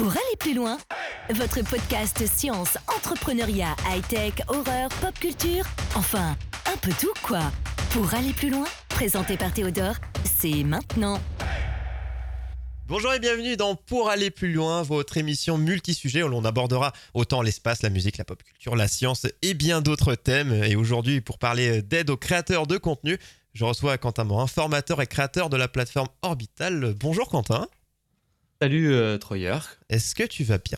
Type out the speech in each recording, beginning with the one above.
Pour aller plus loin, votre podcast science, entrepreneuriat, high-tech, horreur, pop culture, enfin, un peu tout quoi. Pour aller plus loin, présenté par Théodore, c'est maintenant. Bonjour et bienvenue dans Pour aller plus loin, votre émission multi-sujet où l'on abordera autant l'espace, la musique, la pop culture, la science et bien d'autres thèmes. Et aujourd'hui, pour parler d'aide aux créateurs de contenu, je reçois Quentin Morin, formateur et créateur de la plateforme Orbital. Bonjour Quentin. Salut euh, Troyer. Est-ce que tu vas bien?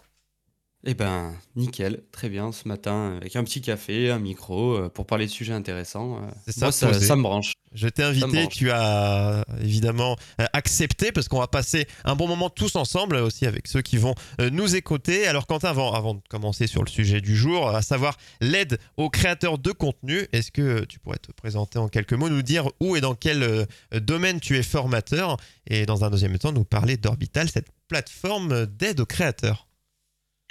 Eh ben, nickel, très bien ce matin, avec un petit café, un micro, euh, pour parler de sujets intéressants. Euh, C'est ça, moi, ça, ça me branche. Je t'ai invité, tu as évidemment euh, accepté parce qu'on va passer un bon moment tous ensemble aussi avec ceux qui vont nous écouter. Alors Quentin, avant, avant de commencer sur le sujet du jour, à savoir l'aide aux créateurs de contenu, est-ce que tu pourrais te présenter en quelques mots, nous dire où et dans quel domaine tu es formateur et dans un deuxième temps nous parler d'Orbital, cette plateforme d'aide aux créateurs?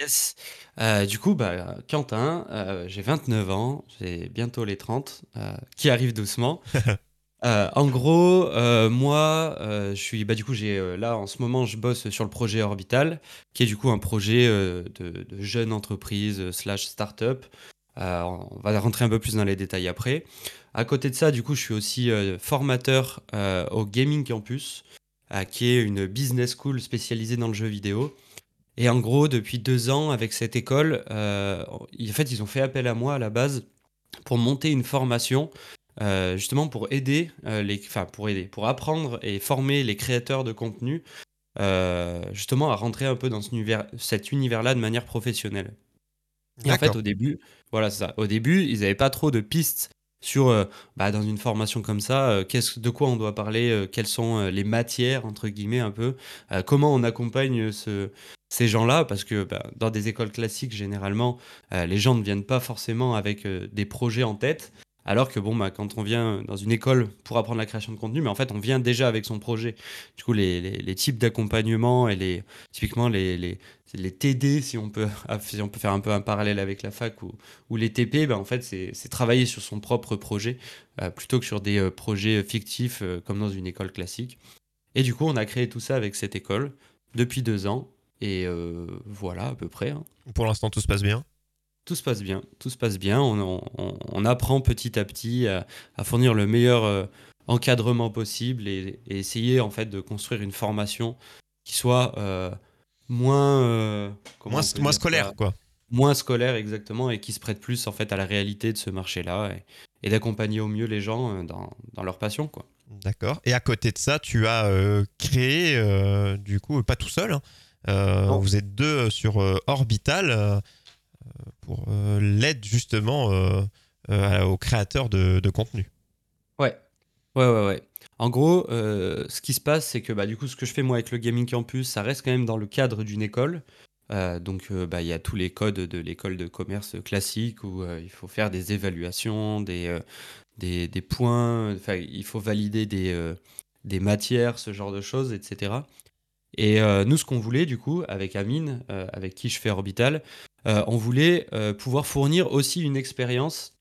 Yes. Euh, du coup, bah, Quentin, euh, j'ai 29 ans, j'ai bientôt les 30, euh, qui arrivent doucement. Euh, en gros, moi, je suis, bah, du coup, j'ai là en ce moment, je bosse sur le projet Orbital, qui est du coup un projet de, de jeune entreprise slash startup. On va rentrer un peu plus dans les détails après. À côté de ça, du coup, je suis aussi formateur au Gaming Campus, qui est une business school spécialisée dans le jeu vidéo. Et en gros, depuis deux ans, avec cette école, euh, en fait, ils ont fait appel à moi à la base pour monter une formation, euh, justement pour aider euh, les, enfin pour aider, pour apprendre et former les créateurs de contenu, justement à rentrer un peu dans ce univers, cet univers-là de manière professionnelle. Et en fait, au début, voilà, c'est ça. Au début, ils n'avaient pas trop de pistes sur, euh, bah, dans une formation comme ça, euh, qu'est-ce, de quoi on doit parler, euh, quelles sont les matières, entre guillemets, un peu, comment on accompagne ce, ces gens-là, parce que bah, dans des écoles classiques, généralement, euh, les gens ne viennent pas forcément avec euh, des projets en tête. Alors que bon, bah, quand on vient dans une école pour apprendre la création de contenu, mais en fait, on vient déjà avec son projet. Du coup, les, les- types d'accompagnement et les, typiquement les, les, les TD, si on, peut, si on peut faire un peu un parallèle avec la fac, ou, ou les TP, bah, en fait, c'est travailler sur son propre projet euh, plutôt que sur des projets fictifs comme dans une école classique. Et du coup, on a créé tout ça avec cette école depuis deux ans. Et euh, voilà, à peu près. hein. Pour l'instant, tout se passe bien. Tout se passe bien, tout se passe bien. On, on- on apprend petit à petit à, à fournir le meilleur euh, encadrement possible et, et essayer en fait de construire une formation qui soit euh, moins euh, Moins, moins scolaire, ça quoi. moins scolaire exactement et qui se prête plus en fait à la réalité de ce marché-là et, et d'accompagner au mieux les gens dans, dans leur passion quoi. D'accord. Et à côté de ça, tu as créé, du coup, pas tout seul, hein, euh, vous êtes deux sur euh, Orbital euh, pour euh, l'aide justement euh, euh, aux créateurs de, de contenu. Ouais, ouais, ouais, ouais. En gros, euh, ce qui se passe, c'est que bah, du coup, ce que je fais moi avec le Gaming Campus, ça reste quand même dans le cadre d'une école. Euh, donc, euh, bah, il y a tous les codes de l'école de commerce classique où euh, il faut faire des évaluations, des, euh, des, des points, il faut valider des, euh, des matières, ce genre de choses, etc. Et euh, nous, ce qu'on voulait, du coup, avec Amine, euh, avec qui je fais Orbital, euh, on voulait pouvoir fournir aussi une expérience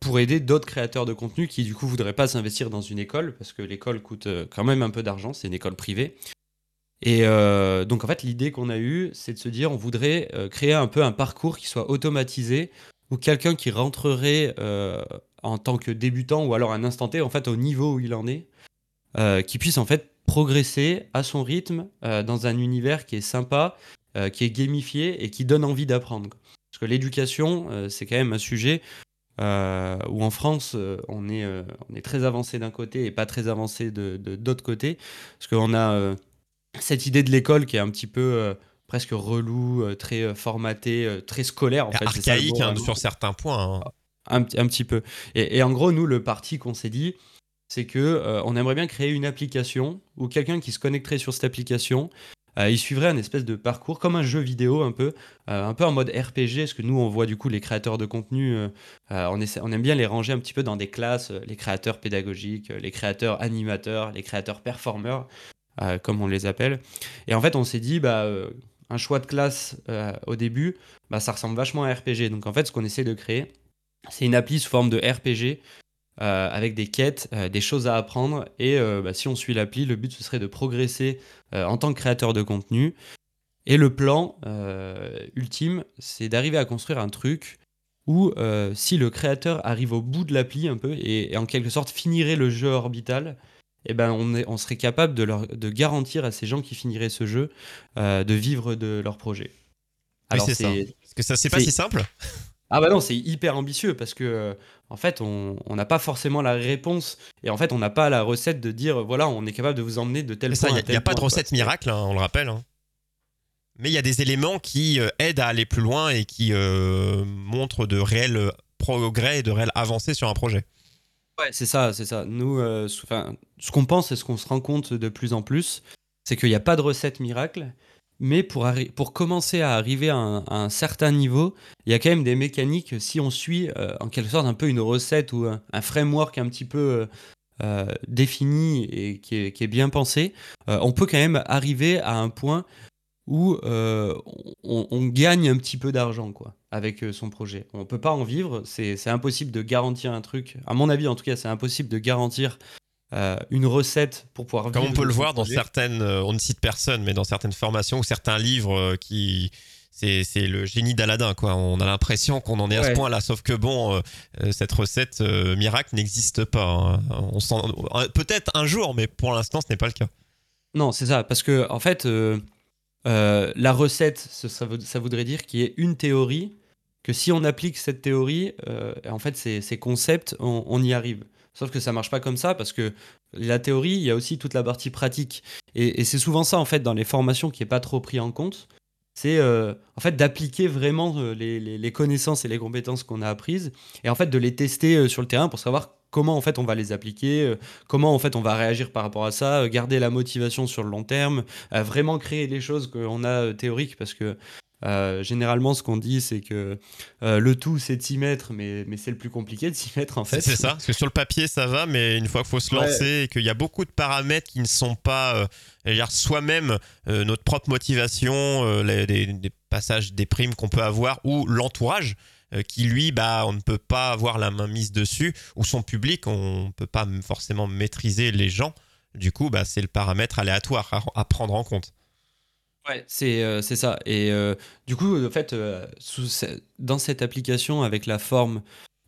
pour aider d'autres créateurs de contenu qui, du coup, voudraient pas s'investir dans une école, parce que l'école coûte quand même un peu d'argent, c'est une école privée. Et donc, en fait, l'idée qu'on a eue, c'est de se dire, on voudrait créer un peu un parcours qui soit automatisé, où quelqu'un qui rentrerait en tant que débutant, ou alors un instant T, en fait, au niveau où il en est, qui puisse en fait progresser à son rythme euh, dans un univers qui est sympa, euh, qui est gamifié et qui donne envie d'apprendre. Parce que l'éducation, euh, c'est quand même un sujet où en France, on, est, on est très avancé d'un côté et pas très avancé de d'autre côté. Parce qu'on a cette idée de l'école qui est un petit peu presque relou, très formaté, très scolaire en fait. Archaïque mot, hein, sur certains points. hein. Un, petit- un petit peu. Et, et en gros, nous, le parti qu'on s'est dit, c'est que euh, on aimerait bien créer une application où quelqu'un qui se connecterait sur cette application, euh, il suivrait un espèce de parcours comme un jeu vidéo un peu, euh, un peu en mode RPG, parce que nous, on voit du coup les créateurs de contenu, on, essaie- aime bien les ranger un petit peu dans des classes, les créateurs pédagogiques, les créateurs animateurs, les créateurs performeurs, comme on les appelle. Et en fait, on s'est dit, bah, un choix de classe au début, bah, ça ressemble vachement à RPG. Donc en fait, ce qu'on essaie de créer, c'est une appli sous forme de RPG euh, avec des quêtes, euh, des choses à apprendre. Et euh, bah, si on suit l'appli, le but ce serait de progresser en tant que créateur de contenu Et le plan ultime, c'est d'arriver à construire un truc où si le créateur arrive au bout de l'appli un peu et, en quelque sorte finirait le jeu orbital, eh ben on, on serait capable de, leur, de garantir à ces gens qui finiraient ce jeu de vivre de leur projet. Alors c'est ça. Parce que ça c'est pas si simple. Ah bah non, c'est hyper ambitieux parce que euh, en fait, on n'a pas forcément la réponse et en fait, on n'a pas la recette de dire voilà, on est capable de vous emmener de tel point. Il n'y a, pas de recette miracle, hein, on le rappelle. Hein. Mais il y a des éléments qui euh, aident à aller plus loin et qui euh, montrent de réels progrès et de réelles avancées sur un projet. Ouais, c'est ça, c'est ça. Nous, ce qu'on pense et ce qu'on se rend compte de plus en plus, c'est qu'il n'y a pas de recette miracle mais pour, pour commencer à arriver à un, certain niveau, il y a quand même des mécaniques, si on suit euh, en quelque sorte un peu une recette ou un, framework un petit peu euh, euh, défini et qui est, bien pensé, on peut quand même arriver à un point où on, gagne un petit peu d'argent quoi avec son projet. On ne peut pas en vivre, c'est impossible de garantir un truc. À mon avis, en tout cas, c'est impossible de garantir euh, une recette pour pouvoir Comme on peut le voir dans certaines, euh, on ne cite personne, mais dans certaines formations ou certains livres euh, qui. C'est le génie d'Aladin, quoi. On a l'impression qu'on en est à ce point-là, sauf que bon, cette recette miracle n'existe pas. Hein. On peut-être un jour, mais pour l'instant, ce n'est pas le cas. Non, c'est ça, parce que en fait, la recette, ça, ça, voudrait dire qu'il y ait une théorie, que si on applique cette théorie, en fait, ces, ces concepts, on y arrive. Sauf que ça marche pas comme ça parce que la théorie, il y a aussi toute la partie pratique. Et, c'est souvent ça, en fait, dans les formations qui est pas trop pris en compte. C'est euh, en fait d'appliquer vraiment euh, les, connaissances et les compétences qu'on a apprises et en fait de les tester euh, sur le terrain pour savoir comment en fait on va les appliquer, comment en fait on va réagir par rapport à ça, garder la motivation sur le long terme, vraiment créer les choses qu'on a théoriques parce que euh, généralement, ce qu'on dit, c'est que euh, le tout, c'est de s'y mettre, mais, mais c'est le plus compliqué de s'y mettre en fait. C'est ça, parce que sur le papier, ça va, mais une fois qu'il faut se lancer et qu'il y a beaucoup de paramètres qui ne sont pas euh, soi-même notre propre motivation, les, des, passages des primes qu'on peut avoir ou l'entourage qui lui, bah, on ne peut pas avoir la main mise dessus, ou son public, on ne peut pas forcément maîtriser les gens. Du coup, bah, c'est le paramètre aléatoire à prendre en compte. Ouais, c'est euh, c'est ça. Et euh, du coup, en fait, euh, dans cette application avec la forme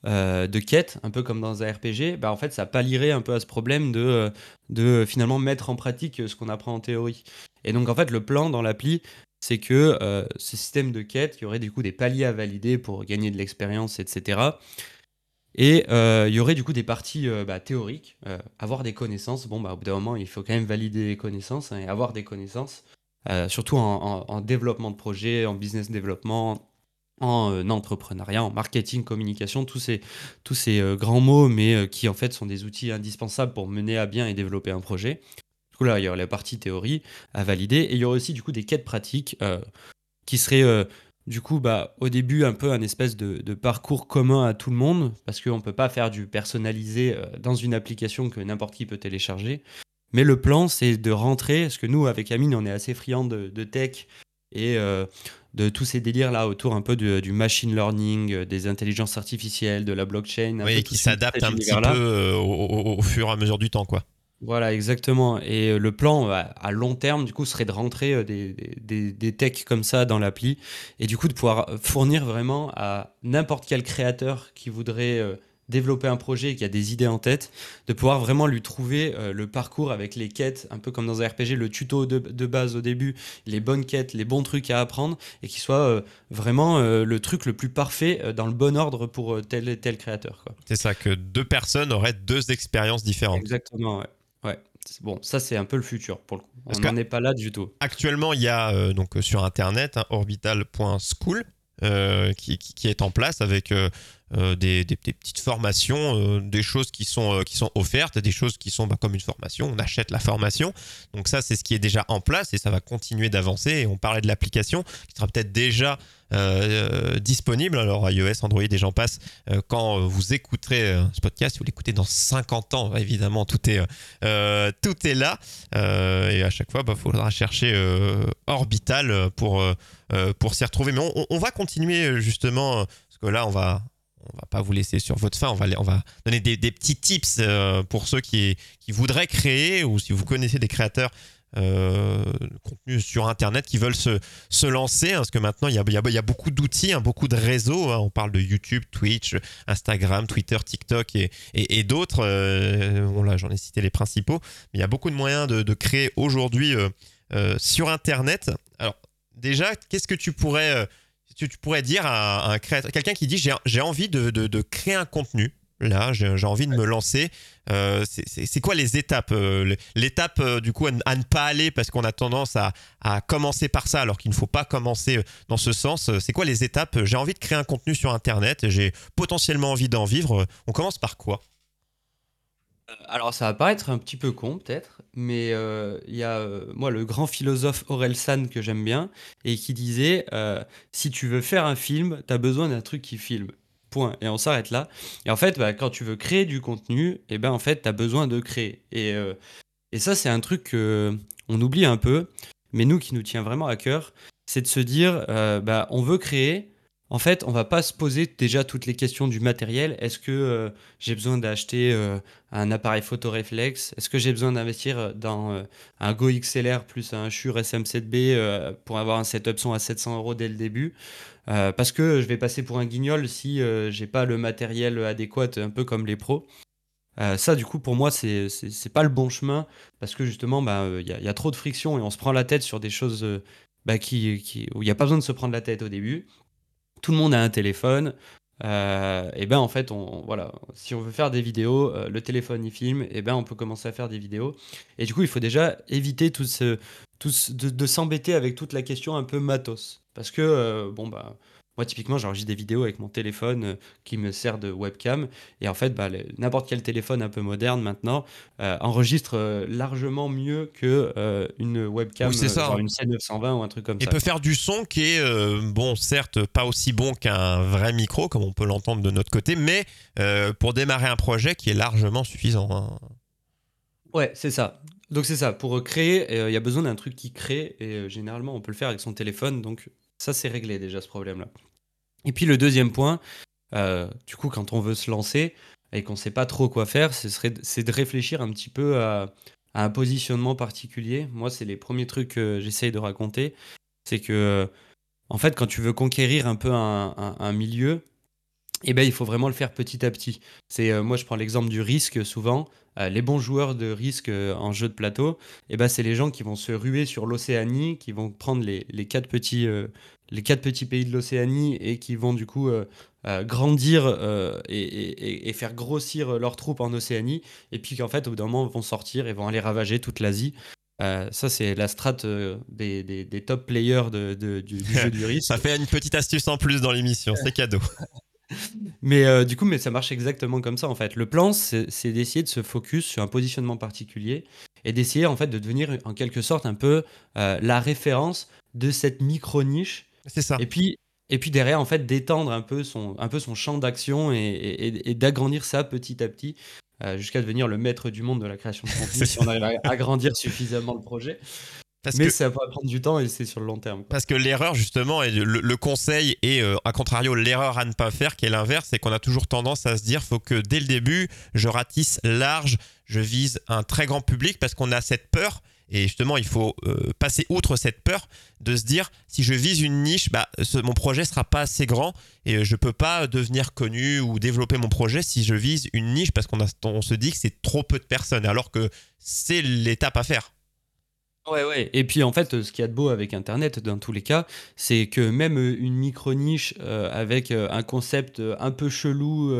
de quête, un peu comme dans un RPG, bah, en fait, ça pallierait un peu à ce problème de, de finalement mettre en pratique ce qu'on apprend en théorie. Et donc, en fait, le plan dans l'appli, c'est que ce système de quête, il y aurait du coup des paliers à valider pour gagner de l'expérience, etc. Et il y aurait du coup des parties bah, théoriques, avoir des connaissances. Bon, bah, au bout d'un moment, il faut quand même valider les connaissances hein, et avoir des connaissances. Euh, surtout en, développement de projet, en business développement, en euh, entrepreneuriat, en marketing, communication, tous ces, euh, grands mots, mais qui en fait sont des outils indispensables pour mener à bien et développer un projet. Du coup, là, il y aurait la partie théorie à valider, et il y aurait aussi du coup des quêtes pratiques qui seraient du coup, bah, au début, un peu un espèce de, parcours commun à tout le monde, parce qu'on ne peut pas faire du personnalisé dans une application que n'importe qui peut télécharger. Mais le plan, c'est de rentrer, parce que nous, avec Amine, on est assez friands de, tech et euh, de tous ces délires là autour un peu du, machine learning, euh, des intelligences artificielles, de la blockchain. oui, qui s'adaptent un petit peu euh, au, fur et à mesure du temps, quoi. Voilà, exactement. Et le plan à long terme, du coup, serait de rentrer des, des, des techs comme ça dans l'appli et du coup de pouvoir fournir vraiment à n'importe quel créateur qui voudrait développer un projet et qui a des idées en tête, de pouvoir vraiment lui trouver euh, le parcours avec les quêtes, un peu comme dans un RPG, le tuto de, base au début, les bonnes quêtes, les bons trucs à apprendre, et qui soit euh, vraiment euh, le truc le plus parfait dans le bon ordre pour tel et tel créateur. C'est ça, que deux personnes auraient deux expériences différentes. Exactement, ouais. ouais. Bon, ça c'est un peu le futur pour le coup. On n'en est pas là du tout. Actuellement, il y a donc sur internet hein, orbital.school qui, qui, est en place avec euh, des, petites formations, euh, des choses qui sont, euh, qui sont offertes, des choses qui sont bah, comme une formation, on achète la formation. Donc ça, c'est ce qui est déjà en place et ça va continuer d'avancer. Et on parlait de l'application qui sera peut-être déjà disponible. Alors iOS, Android et j'en passe. quand vous écouterez ce podcast, si vous l'écoutez dans 50 ans, évidemment, tout est, tout est là. et à chaque fois, il bah, faudra chercher Orbital pour, pour s'y retrouver. Mais on, on, va continuer justement, parce que là, on va, on va pas vous laisser sur votre fin. On va, on va donner des, petits tips euh, pour ceux qui, voudraient créer ou si vous connaissez des créateurs euh, contenu sur Internet qui veulent se, lancer, hein, parce que maintenant il y a, y beaucoup d'outils, hein, beaucoup de réseaux. Hein. on parle de YouTube, Twitch, Instagram, Twitter, TikTok et, d'autres. bon là, j'en ai cité les principaux. Mais il y a beaucoup de moyens de, de créer aujourd'hui sur Internet. Alors déjà, qu'est-ce que tu pourrais tu, pourrais dire à, quelqu'un qui dit j'ai envie de, créer un contenu Là, j'ai envie de me lancer. Euh, c'est quoi les étapes euh, L'étape, euh, du coup, à, ne pas aller parce qu'on a tendance à, à, commencer par ça alors qu'il ne faut pas commencer dans ce sens. C'est quoi les étapes J'ai envie de créer un contenu sur Internet, j'ai potentiellement envie d'en vivre. On commence par quoi? Alors ça va paraître un petit peu con peut-être, mais il y a moi le grand philosophe Aurel San que j'aime bien et qui disait si tu veux faire un film, tu as besoin d'un truc qui filme. Point. Et on s'arrête là. Et en fait, bah, quand tu veux créer du contenu, eh ben en fait, tu as besoin de créer. Et, euh, ça, c'est un truc qu'on oublie un peu, mais nous qui nous tient vraiment à cœur, c'est de se dire, euh, bah, on veut créer. En fait, on va pas se poser déjà toutes les questions du matériel. Est-ce que euh, j'ai besoin d'acheter un appareil photo réflexe Est-ce que j'ai besoin d'investir dans un Go XLR plus un Shure SM7B pour avoir un setup son à 700 euros dès le début? Euh, parce que je vais passer pour un guignol si euh, j'ai pas le matériel adéquat, un peu comme les pros. Euh, ça, du coup, pour moi, c'est pas le bon chemin parce que justement, bah, il y, a trop de friction et on se prend la tête sur des choses bah, qui, où il n'y a pas besoin de se prendre la tête au début. Tout le monde a un téléphone. et ben en fait, on, voilà, si on veut faire des vidéos, le téléphone il filme, et ben on peut commencer à faire des vidéos. Et du coup, il faut déjà éviter tout ce, tout de, de s'embêter avec toute la question un peu matos. Parce que, euh, bon, bah, moi, typiquement, j'enregistre des vidéos avec mon téléphone euh, qui me sert de webcam. Et en fait, bah, n'importe quel téléphone un peu moderne maintenant euh, enregistre largement mieux que une webcam, c'est ça. une C920 ou un truc comme ça. Et peut faire du son qui est, bon, certes, pas aussi bon qu'un vrai micro, comme on peut l'entendre de notre côté, mais pour démarrer un projet qui est largement suffisant. Hein. Ouais, c'est ça. Donc c'est ça, pour créer, il y a besoin d'un truc qui crée, et généralement on peut le faire avec son téléphone, donc ça, c'est réglé déjà ce problème-là. Et puis le deuxième point, euh, du coup, quand on veut se lancer et qu'on ne sait pas trop quoi faire, c'est de réfléchir un petit peu à, un positionnement particulier. Moi, c'est les premiers trucs que j'essaye de raconter. C'est que, en fait, quand tu veux conquérir un peu un, milieu, eh ben, il faut vraiment le faire petit à petit. C'est euh, moi, je prends l'exemple du risque souvent. Euh, les bons joueurs de risque en jeu de plateau, eh ben, c'est les gens qui vont se ruer sur l'Océanie, qui vont prendre les, les quatre petits les quatre petits pays de l'Océanie et qui vont du coup euh, euh, grandir euh, et, faire grossir leurs troupes en Océanie, et puis qu'en fait, au bout d'un moment, vont sortir et vont aller ravager toute l'Asie. ça, c'est la strate des, top players de, du, jeu du risque. ça fait une petite astuce en plus dans l'émission, c'est cadeau. mais du coup, mais ça marche exactement comme ça en fait. Le plan, c'est d'essayer de se focus sur un positionnement particulier et d'essayer en fait de devenir en quelque sorte un peu la référence de cette micro niche c'est ça. Et puis, et puis derrière, en fait, d'étendre un peu son, un peu son champ d'action et, d'agrandir ça petit à petit euh, jusqu'à devenir le maître du monde de la création de contenu si on arrive à agrandir suffisamment le projet. Mais ça va prendre du temps et c'est sur le long terme. Parce que l'erreur, justement, et le, conseil et euh, à contrario l'erreur à ne pas faire, qui est l'inverse, c'est qu'on a toujours tendance à se dire faut que dès le début, je ratisse large, je vise un très grand public parce qu'on a cette peur et justement, il faut euh, passer outre cette peur de se dire si je vise une niche, bah, mon projet sera pas assez grand et euh, je peux pas devenir connu ou développer mon projet si je vise une niche parce qu'on on se dit que c'est trop peu de personnes alors que c'est l'étape à faire. Ouais, ouais. Et puis en fait, ce qu'il y a de beau avec Internet, dans tous les cas, c'est que même une micro-niche euh, avec un concept un peu chelou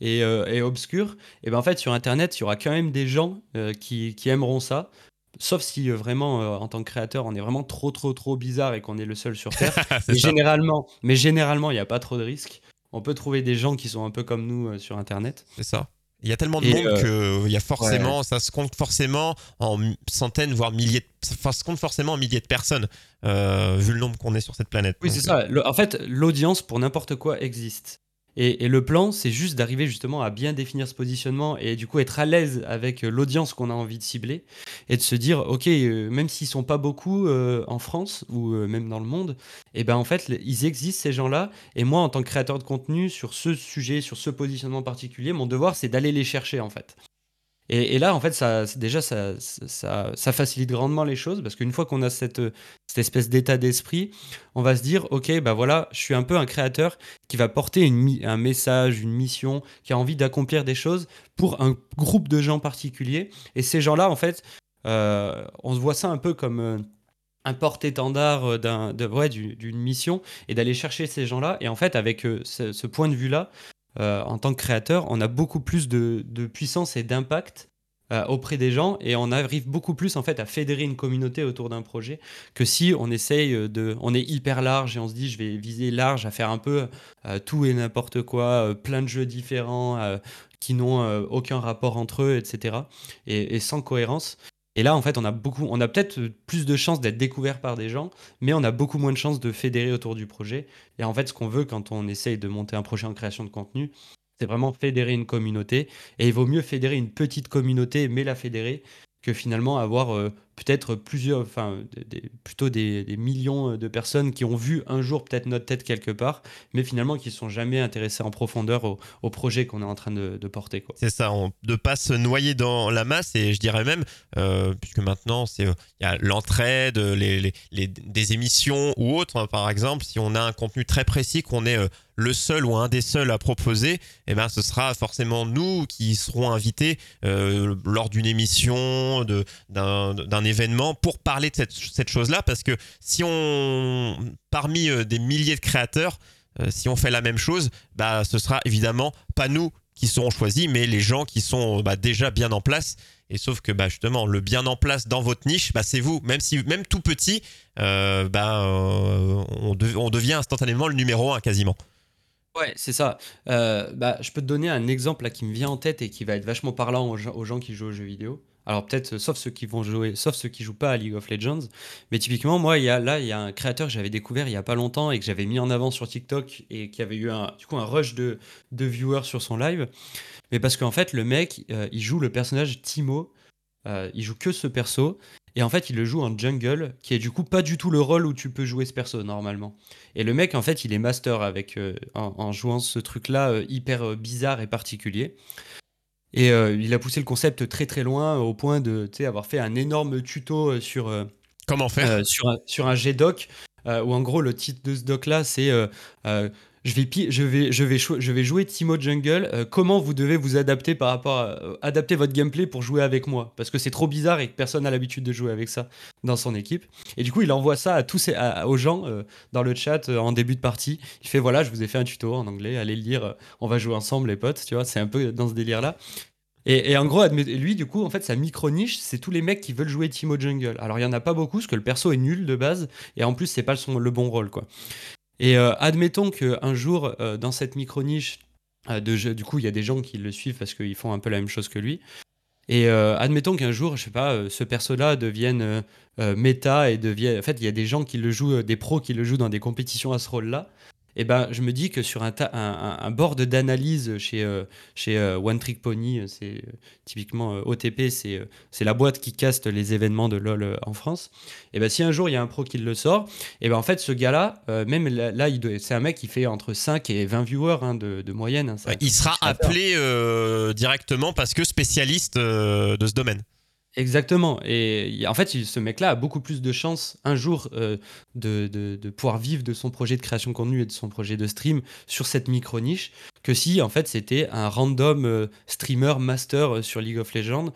et, et, obscur, et eh ben en fait, sur Internet, il y aura quand même des gens qui, qui, aimeront ça. Sauf si euh, vraiment, euh, en tant que créateur, on est vraiment trop, trop, trop bizarre et qu'on est le seul sur Terre. mais, généralement, mais généralement, il n'y a pas trop de risques. On peut trouver des gens qui sont un peu comme nous euh, sur Internet. C'est ça. Il y a tellement de monde que y a forcément, ça se compte forcément en centaines, voire milliers, de, ça se compte forcément en milliers de personnes, vu le nombre qu'on est sur cette planète. Oui, c'est ça. en fait, l'audience pour n'importe quoi existe. Et, le plan, c'est juste d'arriver justement à bien définir ce positionnement et du coup être à l'aise avec euh, l'audience qu'on a envie de cibler et de se dire, ok, euh, même s'ils sont pas beaucoup euh, en France ou même dans le monde, et eh ben en fait, ils existent ces gens-là. Et moi, en tant que créateur de contenu sur ce sujet, sur ce positionnement particulier, mon devoir, c'est d'aller les chercher en fait. Et, là, en fait, ça, déjà, ça, ça, facilite grandement les choses parce qu'une fois qu'on a cette, espèce d'état d'esprit, on va se dire, ok, bah voilà, je suis un peu un créateur qui va porter un message, une mission, qui a envie d'accomplir des choses pour un groupe de gens particuliers. Et ces gens-là, en fait, euh, on se voit ça un peu comme euh, un porte-étendard euh, d'un, d'une mission et d'aller chercher ces gens-là. Et en fait, avec ce, point de vue-là, en tant que créateur, on a beaucoup plus de, puissance et d'impact auprès des gens et on arrive beaucoup plus en fait à fédérer une communauté autour d'un projet que si on essaye de on est hyper large et on se dit je vais viser large à faire un peu tout et n'importe quoi plein de jeux différents qui n'ont aucun rapport entre eux etc et sans cohérence et là, en fait, on a beaucoup, on a peut-être plus de chances d'être découvert par des gens, mais on a beaucoup moins de chances de fédérer autour du projet. Et en fait, ce qu'on veut quand on essaye de monter un projet en création de contenu, c'est vraiment fédérer une communauté. Et il vaut mieux fédérer une petite communauté, mais la fédérer, que finalement avoir euh, peut-être plusieurs, enfin plutôt des, millions de personnes qui ont vu un jour peut-être notre tête quelque part, mais finalement qui ne sont jamais intéressés en profondeur au, projet qu'on est en train de, porter. C'est ça, de ne pas se noyer dans la masse et je dirais même, euh, puisque maintenant il y a l'entraide, des émissions ou autres, hein, par exemple, si on a un contenu très précis qu'on est euh, le seul ou un des seuls à proposer, eh ben, ce sera forcément nous qui serons invités euh, lors d'une émission, d'un événement pour parler de cette, chose-là. Parce que si on, parmi euh, des milliers de créateurs, euh, si on fait la même chose, bah, ce sera évidemment pas nous qui serons choisis, mais les gens qui sont bah, déjà bien en place. Et sauf que bah, justement, le bien en place dans votre niche, bah, c'est vous. Même si, même tout petit, bah, on, devient instantanément le numéro un quasiment. Ouais, c'est ça. Euh, bah, je peux te donner un exemple là qui me vient en tête et qui va être vachement parlant aux gens, qui jouent aux jeux vidéo. Alors peut-être, sauf ceux qui vont jouer, sauf ceux qui jouent pas à League of Legends. Mais typiquement, moi, il y a, là, il y a un créateur que j'avais découvert il y a pas longtemps et que j'avais mis en avant sur TikTok et qui avait eu un, du coup, un rush de, de viewers sur son live. Mais parce qu'en fait, le mec, euh, il joue le personnage Timo. Euh, il joue que ce perso et en fait, il le joue en jungle, qui est du coup pas du tout le rôle où tu peux jouer ce perso normalement. Et le mec, en fait, il est master avec, euh, en, jouant ce truc-là euh, hyper euh, bizarre et particulier. Et il a poussé le concept très très loin au point de avoir fait un énorme tuto sur, Comment faire? sur, un, sur un G-Doc, où en gros le titre de ce doc-là, c'est je vais, jouer Timo Jungle. Euh, comment vous devez vous adapter par rapport à, euh, adapter votre gameplay pour jouer avec moi? Parce que c'est trop bizarre et que personne n'a l'habitude de jouer avec ça dans son équipe. Et du coup, il envoie ça à tous aux gens euh, dans le chat en début de partie. Il fait voilà, je vous ai fait un tuto en anglais, allez le lire. on va jouer ensemble, les potes. Tu vois, c'est un peu dans ce délire là. Et, en gros, lui, du coup, en fait, sa micro-niche, c'est tous les mecs qui veulent jouer Timo Jungle. Alors, il y en a pas beaucoup, parce que le perso est nul de base, et en plus, c'est pas le bon rôle, quoi. Et euh, admettons qu'un jour, euh, dans cette micro-niche, euh, du coup, il y a des gens qui le suivent parce qu'ils font un peu la même chose que lui. Et admettons qu'un jour, je sais pas, ce perso-là devienne méta et devienne. En fait, il y a des gens qui le jouent, des pros qui le jouent dans des compétitions à ce rôle-là eh ben, je me dis que sur un, un, un board d'analyse chez, euh, chez euh, One Trick Pony, euh, c'est typiquement OTP, c'est c'est la boîte qui caste les événements de LoL en France. Et eh ben, si un jour il y a un pro qui le sort, et eh ben, en fait, ce gars-là, même là, c'est un mec qui fait entre 5 et 20 viewers hein, de, de, moyenne. Hein, il sera appelé directement parce que spécialiste de ce domaine. Exactement. Et en fait, ce mec-là a beaucoup plus de chances un jour euh, de, de, pouvoir vivre de son projet de création de contenu et de son projet de stream sur cette micro-niche que si, en fait, c'était un random euh, streamer master euh, sur League of Legends,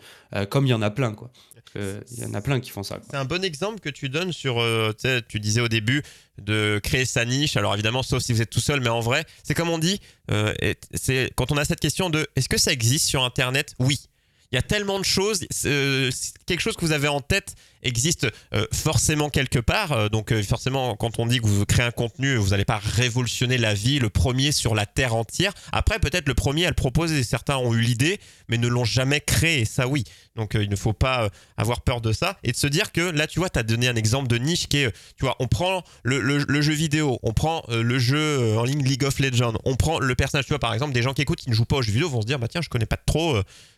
comme il y en a plein, quoi. Il y en a plein qui font ça. C'est un bon exemple que tu donnes sur, tu disais au début, de créer sa niche. Alors évidemment, sauf si vous êtes tout seul, mais en vrai, c'est comme on dit, c'est quand on a cette question de est-ce que ça existe sur Internet? Oui. Il y a tellement de choses. quelque chose que vous avez en tête existe euh, forcément quelque part. Euh, donc euh, forcément, quand on dit que vous créez un contenu, vous n'allez pas révolutionner la vie, le premier sur la terre entière. Après, peut-être le premier à le proposer. Certains ont eu l'idée, mais ne l'ont jamais créé. Ça, oui. Donc il ne faut pas avoir peur de ça. Et de se dire que là, tu vois, tu as donné un exemple de niche qui est, tu vois, on prend le, jeu vidéo, on prend le jeu en ligne League of Legends, on prend le personnage, tu vois, par exemple, des gens qui écoutent, qui ne jouent pas aux jeux vidéo vont se dire, bah tiens, je connais pas trop,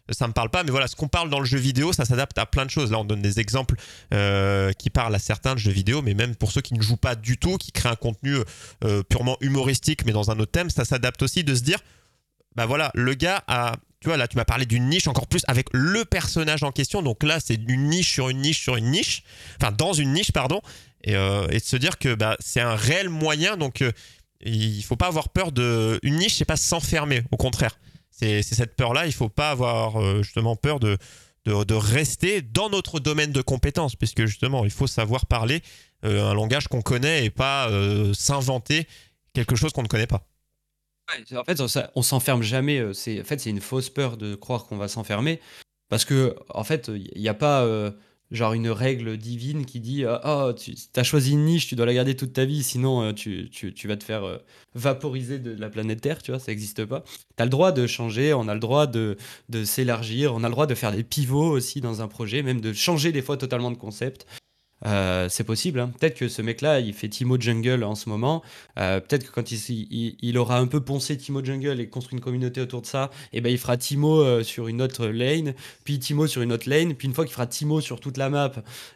ça me parle pas. Mais voilà, ce qu'on parle dans le jeu vidéo, ça s'adapte à plein de choses. Là, on donne des exemples euh, qui parlent à certains de jeux vidéo, mais même pour ceux qui ne jouent pas du tout, qui créent un contenu euh, purement humoristique, mais dans un autre thème, ça s'adapte aussi de se dire, bah voilà, le gars a tu vois, là, tu m'as parlé d'une niche encore plus avec le personnage en question. Donc là, c'est une niche sur une niche sur une niche. Enfin, dans une niche, pardon. Et, euh, de se dire que bah, c'est un réel moyen. Donc, il faut pas avoir peur de. Une niche, c'est pas s'enfermer. Au contraire. C'est cette peur-là. Il faut pas avoir justement peur de, de, rester dans notre domaine de compétences. Puisque justement, il faut savoir parler un langage qu'on connaît et pas s'inventer quelque chose qu'on ne connaît pas. En fait, on s'enferme jamais. euh, C'est, en fait, c'est une fausse peur de croire qu'on va s'enfermer. Parce que, en fait, il n'y a pas euh, genre une règle divine qui dit euh, Oh, tu as choisi une niche, tu dois la garder toute ta vie, sinon euh, tu, vas te faire euh, vaporiser de la planète Terre, tu vois, ça n'existe pas. Tu as le droit de changer, on a le droit de, de s'élargir, on a le droit de faire des pivots aussi dans un projet, même de changer des fois totalement de concept. Euh, c'est possible. hein. Peut-être que ce mec-là, il fait Timo Jungle en ce moment. Euh, Peut-être que quand il, il- il aura un peu poncé Timo Jungle et construit une communauté autour de ça, et ben il fera Timo euh, sur une autre lane, puis Timo sur une autre lane, puis une fois qu'il fera Timo sur toute la map,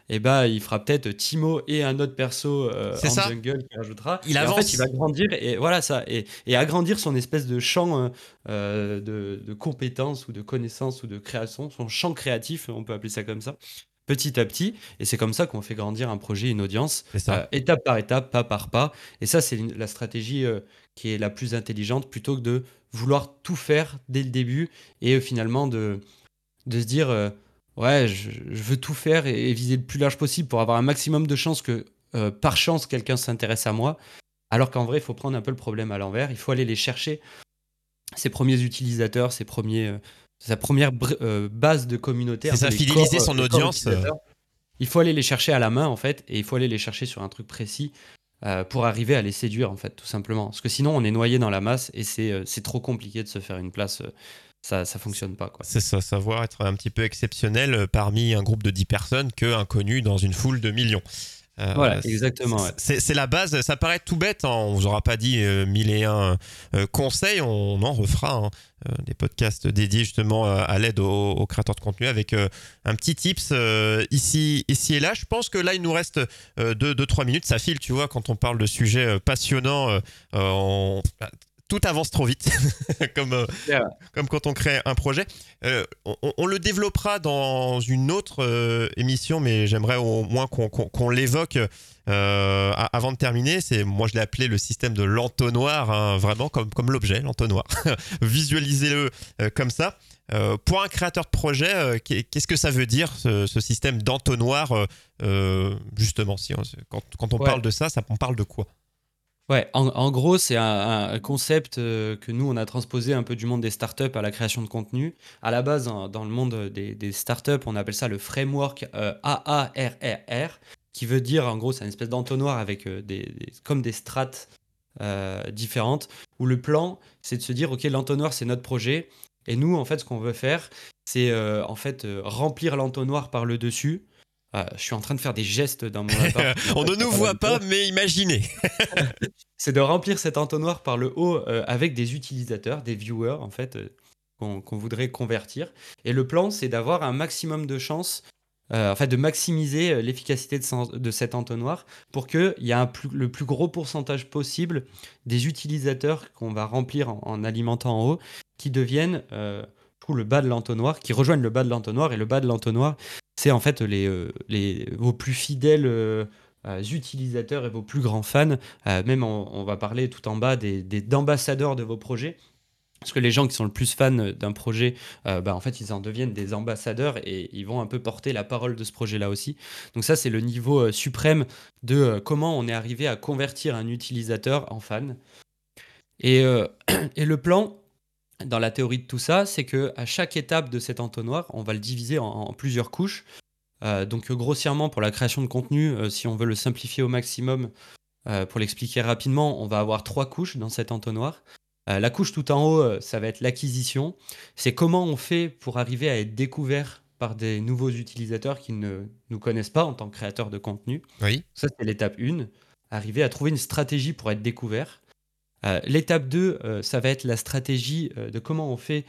et ben il fera peut-être Timo et un autre perso en ça. jungle qu'il rajoutera. Il Et en avance. fait, il va grandir et voilà ça, et, et agrandir son espèce de champ euh, de, de compétences ou de connaissances ou de création, son champ créatif, on peut appeler ça comme ça petit à petit. Et c'est comme ça qu'on fait grandir un projet, une audience, ça. euh, étape par étape, pas par pas. Et ça, c'est la stratégie euh, qui est la plus intelligente plutôt que de vouloir tout faire dès le début et euh, finalement de, de se dire ouais, je, je veux tout faire et, et viser le plus large possible pour avoir un maximum de chances que par chance quelqu'un s'intéresse à moi. Alors qu'en vrai, il faut prendre un peu le problème à l'envers. Il faut aller les chercher, ses premiers utilisateurs, ses premiers, sa première euh, base de communauté. C'est ça, fidéliser corps, son corps audience. Il faut aller les chercher à la main, en fait, et il faut aller les chercher sur un truc précis euh, pour arriver à les séduire, en fait, tout simplement. Parce que sinon, on est noyé dans la masse et c'est euh, c'est trop compliqué de se faire une place. euh, ça, ça fonctionne pas, quoi. C'est ça, savoir être un petit peu exceptionnel euh, parmi un groupe de 10 personnes que inconnu dans une foule de millions. Euh, Voilà, exactement. C'est la base, ça paraît tout bête, hein, on vous aura pas dit euh, mille et un euh, conseils, on en refera hein, euh, des podcasts dédiés justement euh, à l'aide aux, aux créateurs de contenu avec un petit tips ici, ici et là. Je pense que là il nous reste 2-3 minutes, ça file, tu vois, quand on parle de sujets passionnants, on- tout avance trop vite, comme, euh, Yeah. comme quand on crée un projet. Euh, on, on le développera dans une autre euh, émission, mais j'aimerais au moins qu'on l'évoque avant de terminer. C'est moi je l'ai appelé le système de l'entonnoir, hein, vraiment comme, comme l'objet, l'entonnoir. Visualisez-le comme ça. Pour un créateur de projet, qu'est- qu'est-ce que ça veut dire ce, ce système d'entonnoir justement si on- quand, quand on Ouais. parle de ça, ça, on parle de quoi? Ouais, en, gros, c'est un, concept euh, que nous, on a transposé un peu du monde des startups à la création de contenu. À la base, dans le monde des, startups, on appelle ça le framework euh, AARRR, qui veut dire, en gros, c'est une espèce d'entonnoir avec euh, des, des- comme des strates différentes, où le plan, c'est de se dire, OK, l'entonnoir, c'est notre projet. Et nous, en fait, ce qu'on veut faire, c'est en fait remplir l'entonnoir par le dessus. Euh, je suis en train de faire des gestes dans mon appart. On ne nous voit pas, mais imaginez. c'est de remplir cet entonnoir par le haut euh, avec des utilisateurs, des viewers en fait, euh, qu'on voudrait convertir. Et le plan, c'est d'avoir un maximum de chances, euh, en fait, de maximiser l'efficacité de, cet entonnoir pour qu'il y ait un plus- le plus gros pourcentage possible des utilisateurs qu'on va remplir en, en alimentant en haut qui deviennent le bas de l'entonnoir, qui rejoignent le bas de l'entonnoir. Et le bas de l'entonnoir, c'est en fait les, euh, vos plus fidèles. euh, euh, utilisateurs et vos plus grands fans, même on, va parler tout en bas des, des de vos projets. Parce que les gens qui sont le plus fans d'un projet, bah, en fait, ils en deviennent des ambassadeurs et ils vont un peu porter la parole de ce projet-là aussi. Donc ça, c'est le niveau suprême de comment on est arrivé à convertir un utilisateur en fan. Et, et le plan, dans la théorie de tout ça, c'est que à chaque étape de cet entonnoir, on va le diviser en, en plusieurs couches. Euh, donc grossièrement, pour la création de contenu, euh, si on veut le simplifier au maximum, euh, pour l'expliquer rapidement, on va avoir trois couches dans cet entonnoir. La couche tout en haut, ça va être l'acquisition. C'est comment on fait pour arriver à être découvert par des nouveaux utilisateurs qui ne nous connaissent pas en tant que créateurs de contenu. Oui. Ça, c'est l'étape 1. Arriver à trouver une stratégie pour être découvert. Euh, l'étape 2, euh, ça va être la stratégie euh, de comment on fait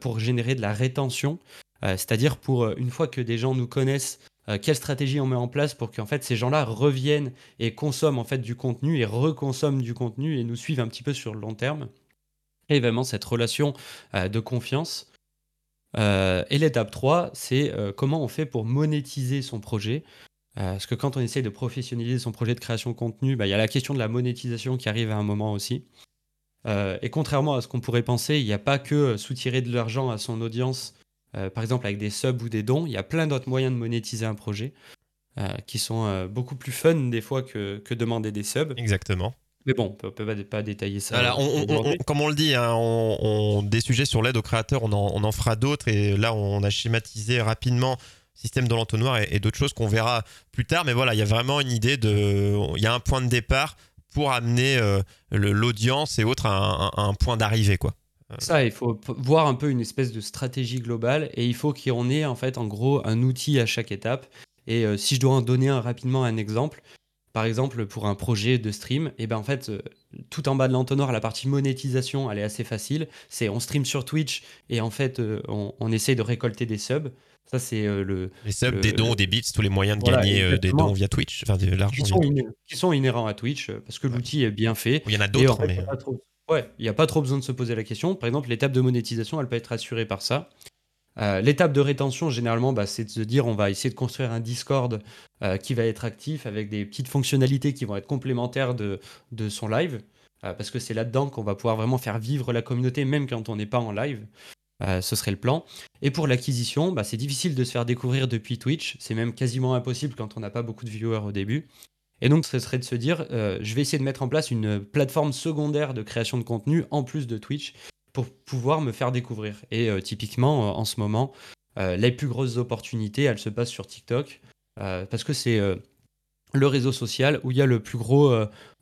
pour générer de la rétention. C'est-à-dire pour, une fois que des gens nous connaissent, quelle stratégie on met en place pour qu'en fait ces gens-là reviennent et consomment en fait du contenu et reconsomment du contenu et nous suivent un petit peu sur le long terme. Et vraiment cette relation de confiance. et l'étape 3, c'est comment on fait pour monétiser son projet. Parce que quand on essaye de professionnaliser son projet de création de contenu, bah, il y a la question de la monétisation qui arrive à un moment aussi. et contrairement à ce qu'on pourrait penser, il n'y a pas que soutirer de l'argent à son audience, par exemple avec des subs ou des dons, il y a plein d'autres moyens de monétiser un projet. Euh, qui sont euh, beaucoup plus fun des fois que, que demander des subs. Exactement. Mais bon, on peut, peut pas, détailler ça. comme on le dit, hein, on, des sujets sur l'aide aux créateurs, on en, on en fera d'autres. Et là, on a schématisé rapidement système de l'entonnoir et, d'autres choses qu'on verra plus tard. Mais voilà, il y a vraiment une idée de. Il y a un point de départ pour amener euh, l'audience et autres à un, point d'arrivée, quoi. Ça, il faut voir un peu une espèce de stratégie globale et il faut qu'on ait en fait en gros un outil à chaque étape et euh, si je dois en donner rapidement un exemple, par exemple pour un projet de stream, et eh ben en fait euh, tout en bas de l'entonnoir, la partie monétisation, elle est assez facile. C'est on stream sur Twitch et en fait euh, on, essaye de récolter des subs. Ça c'est le les subs, des dons, des bits, tous les moyens de gagner des dons via Twitch, enfin de l'argent. Qui, sont inhérents à Twitch parce que l'outil est bien fait. Il y en a d'autres, mais Ouais, il n'y a pas trop besoin de se poser la question. Par exemple, l'étape de monétisation, elle peut être assurée par ça. Euh, l'étape de rétention, généralement, bah, c'est de se dire on va essayer de construire un Discord euh, qui va être actif avec des petites fonctionnalités qui vont être complémentaires de, son live, euh, parce que c'est là-dedans qu'on va pouvoir vraiment faire vivre la communauté, même quand on n'est pas en live. ce serait le plan. Et pour l'acquisition, bah, c'est difficile de se faire découvrir depuis Twitch. C'est même quasiment impossible quand on n'a pas beaucoup de viewers au début. Et donc, ce serait de se dire, je vais essayer de mettre en place une plateforme secondaire de création de contenu en plus de Twitch pour pouvoir me faire découvrir. Et euh, typiquement, euh, en ce moment, euh, les plus grosses opportunités, elles se passent sur TikTok, parce que c'est le réseau social où il y a le plus gros,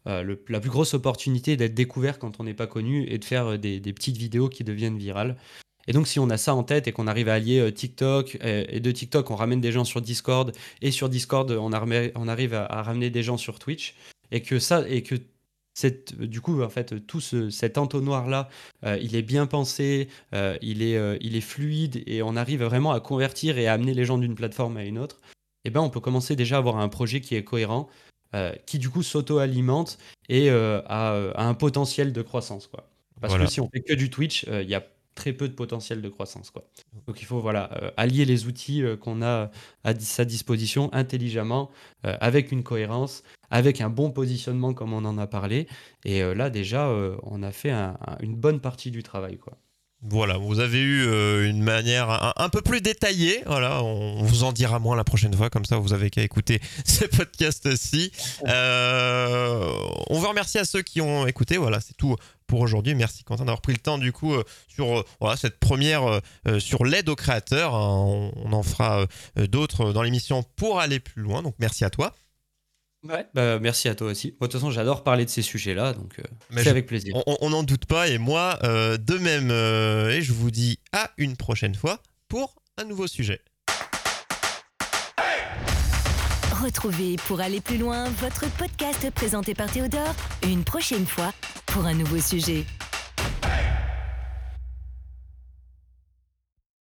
la plus grosse opportunité d'être découvert quand on n'est pas connu et de faire des, petites vidéos qui deviennent virales. Et donc, si on a ça en tête et qu'on arrive à allier TikTok, et, de TikTok, on ramène des gens sur Discord, et sur Discord, on, arrive à, à, ramener des gens sur Twitch, et que ça, et que du coup, en fait, tout cet entonnoir-là, euh, il est bien pensé, euh, il, est, euh, il est fluide et on arrive vraiment à convertir et à amener les gens d'une plateforme à une autre. Et eh ben, on peut commencer déjà à avoir un projet qui est cohérent, qui du coup s'auto-alimente et a, un potentiel de croissance. Quoi. Parce que si on fait que du Twitch, il y a très peu de potentiel de croissance. Quoi. Donc il faut voilà, allier les outils qu'on a à sa disposition intelligemment, avec une cohérence, avec un bon positionnement comme on en a parlé. Et euh, là, déjà, euh, on a fait une bonne partie du travail. Quoi. Voilà, vous avez eu euh, une manière un, peu plus détaillée. Voilà, on vous en dira moins la prochaine fois, comme ça vous avez qu'à écouter ce podcast-ci. on veut remercier à ceux qui ont écouté. Voilà, c'est tout pour aujourd'hui. Merci Quentin d'avoir pris le temps du coup sur voilà, cette première sur l'aide aux créateurs. Hein. on, en fera d'autres dans l'émission pour aller plus loin. Donc merci à toi. Ouais, bah, merci à toi aussi. Moi, de toute façon, j'adore parler de ces sujets-là, donc euh, c'est avec plaisir. On n'en doute pas, et moi, euh, de même. Euh, et je vous dis à une prochaine fois pour un nouveau sujet. Retrouvez pour aller plus loin votre podcast présenté par Théodore une prochaine fois pour un nouveau sujet.